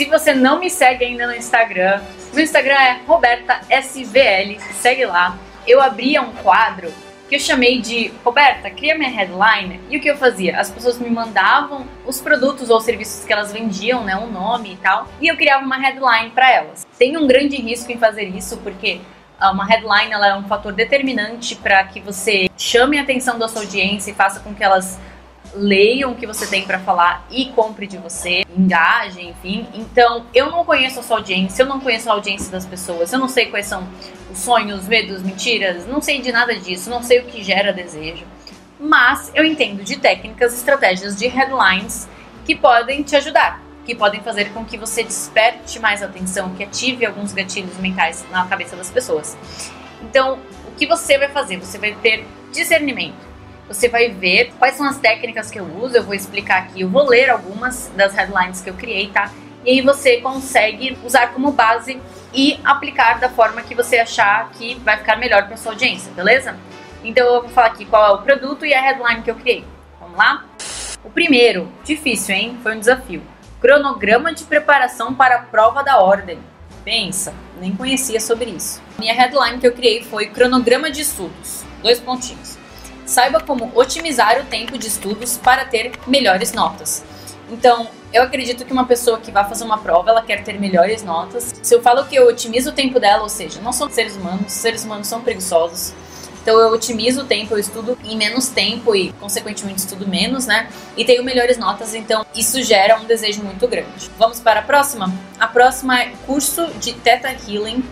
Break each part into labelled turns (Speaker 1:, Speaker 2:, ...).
Speaker 1: Se você não me segue ainda no Instagram, meu Instagram é RobertaSVL, segue lá. Eu abria um quadro que eu chamei de Roberta, cria minha headline. E o que eu fazia? As pessoas me mandavam os produtos ou serviços que elas vendiam, né, um nome e tal, e eu criava uma headline para elas. Tem um grande risco em fazer isso porque ah, uma headline ela é um fator determinante para que você chame a atenção da sua audiência e faça com que elas leiam o que você tem para falar e compre de você, engaje, enfim. Então, eu não conheço a sua audiência, eu não conheço a audiência das pessoas, eu não sei quais são os sonhos, medos, mentiras, não sei de nada disso, não sei o que gera desejo. Mas eu entendo de técnicas, estratégias de headlines que podem te ajudar, que podem fazer com que você desperte mais atenção, que ative alguns gatilhos mentais na cabeça das pessoas. Então, o que você vai fazer? Você vai ter discernimento você vai ver quais são as técnicas que eu uso, eu vou explicar aqui, eu vou ler algumas das headlines que eu criei, tá? E aí você consegue usar como base e aplicar da forma que você achar que vai ficar melhor para sua audiência, beleza? Então eu vou falar aqui qual é o produto e a headline que eu criei. Vamos lá? O primeiro, difícil, hein? Foi um desafio. Cronograma de preparação para a prova da ordem. Pensa, nem conhecia sobre isso. Minha headline que eu criei foi cronograma de estudos. Dois pontinhos saiba como otimizar o tempo de estudos para ter melhores notas. Então, eu acredito que uma pessoa que vai fazer uma prova, ela quer ter melhores notas. Se eu falo que eu otimizo o tempo dela, ou seja, não são seres humanos, seres humanos são preguiçosos. Então eu otimizo o tempo, eu estudo em menos tempo e, consequentemente, estudo menos, né? E tenho melhores notas, então isso gera um desejo muito grande. Vamos para a próxima? A próxima é curso de Theta Healing,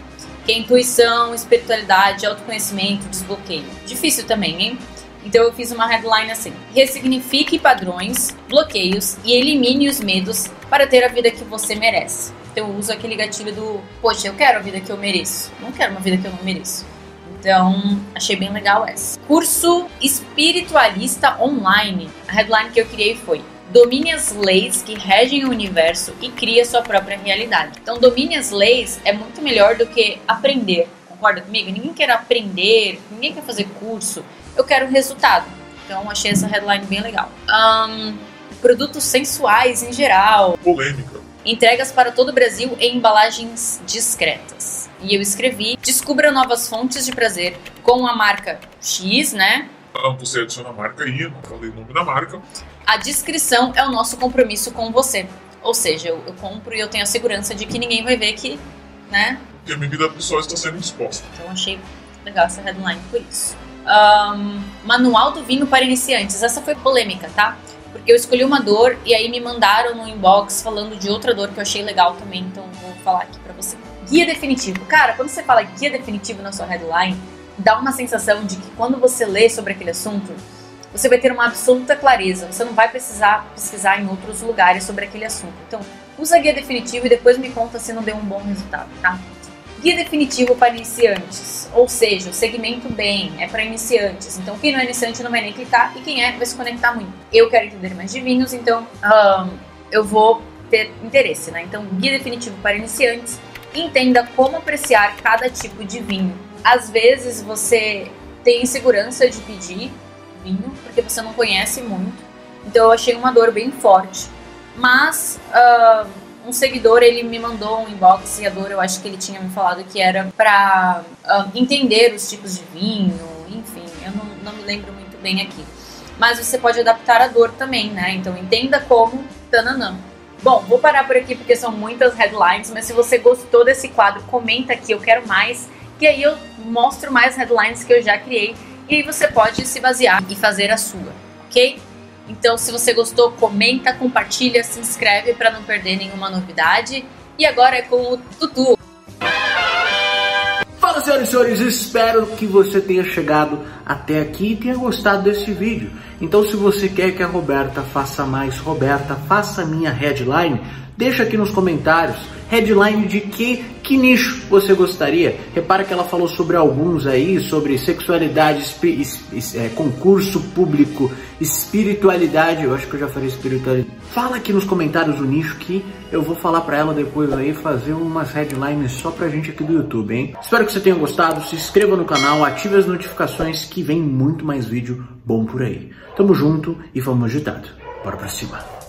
Speaker 1: que é intuição, espiritualidade, autoconhecimento, desbloqueio. Difícil também, hein? Então eu fiz uma headline assim: ressignifique padrões, bloqueios e elimine os medos para ter a vida que você merece. Então eu uso aquele gatilho do, poxa, eu quero a vida que eu mereço. Não quero uma vida que eu não mereço. Então, achei bem legal essa. Curso espiritualista online. A headline que eu criei foi: Domine as leis que regem o universo e crie sua própria realidade. Então, domine as leis é muito melhor do que aprender. Concorda comigo? Ninguém quer aprender, ninguém quer fazer curso eu quero resultado. Então achei essa headline bem legal. Um, produtos sensuais em geral.
Speaker 2: Polêmica.
Speaker 1: Entregas para todo o Brasil em embalagens discretas. E eu escrevi: descubra novas fontes de prazer com a marca X, né?
Speaker 2: Ah, você adiciona a marca aí, não falei o nome da marca.
Speaker 1: A descrição é o nosso compromisso com você. Ou seja, eu, eu compro e eu tenho a segurança de que ninguém vai ver que, né?
Speaker 2: Que a minha vida pessoal está sendo exposta.
Speaker 1: Então achei legal essa headline por isso um, Manual do Vinho para Iniciantes. Essa foi polêmica, tá? Porque eu escolhi uma dor e aí me mandaram no inbox falando de outra dor que eu achei legal também, então vou falar aqui pra você. Guia definitivo. Cara, quando você fala guia definitivo na sua headline, dá uma sensação de que quando você lê sobre aquele assunto, você vai ter uma absoluta clareza. Você não vai precisar pesquisar em outros lugares sobre aquele assunto. Então, usa guia definitivo e depois me conta se não deu um bom resultado, tá? Guia definitivo para iniciantes, ou seja, o segmento bem é para iniciantes. Então, quem não é iniciante não vai nem clicar e quem é vai se conectar muito. Eu quero entender mais de vinhos, então um, eu vou ter interesse, né? Então, guia definitivo para iniciantes. Entenda como apreciar cada tipo de vinho. Às vezes você tem insegurança de pedir vinho porque você não conhece muito. Então, eu achei uma dor bem forte. Mas uh, um seguidor ele me mandou um inbox e a dor eu acho que ele tinha me falado que era para uh, ah, entender os tipos de vinho, enfim, eu não, não me lembro muito bem aqui. Mas você pode adaptar a dor também, né? Então entenda como tananã. Bom, vou parar por aqui porque são muitas headlines, mas se você gostou desse quadro, comenta aqui, eu quero mais, que aí eu mostro mais headlines que eu já criei e aí você pode se basear e fazer a sua, ok? Então, se você gostou, comenta, compartilha, se inscreve para não perder nenhuma novidade. E agora é com o Tutu.
Speaker 3: Fala, senhoras e senhores, espero que você tenha chegado até aqui e tenha gostado desse vídeo. Então, se você quer que a Roberta faça mais, Roberta, faça minha headline, deixa aqui nos comentários headline de que, que nicho você gostaria. Repara que ela falou sobre alguns aí, sobre sexualidade, é, concurso público, espiritualidade. Eu acho que eu já falei espiritualidade. Fala aqui nos comentários o nicho que eu vou falar para ela depois aí fazer umas headlines só pra gente aqui do YouTube, hein? Espero que você tenha gostado. Se inscreva no canal, ative as notificações que vem muito mais vídeo bom por aí. Tamo junto e vamos agitado. Bora pra cima.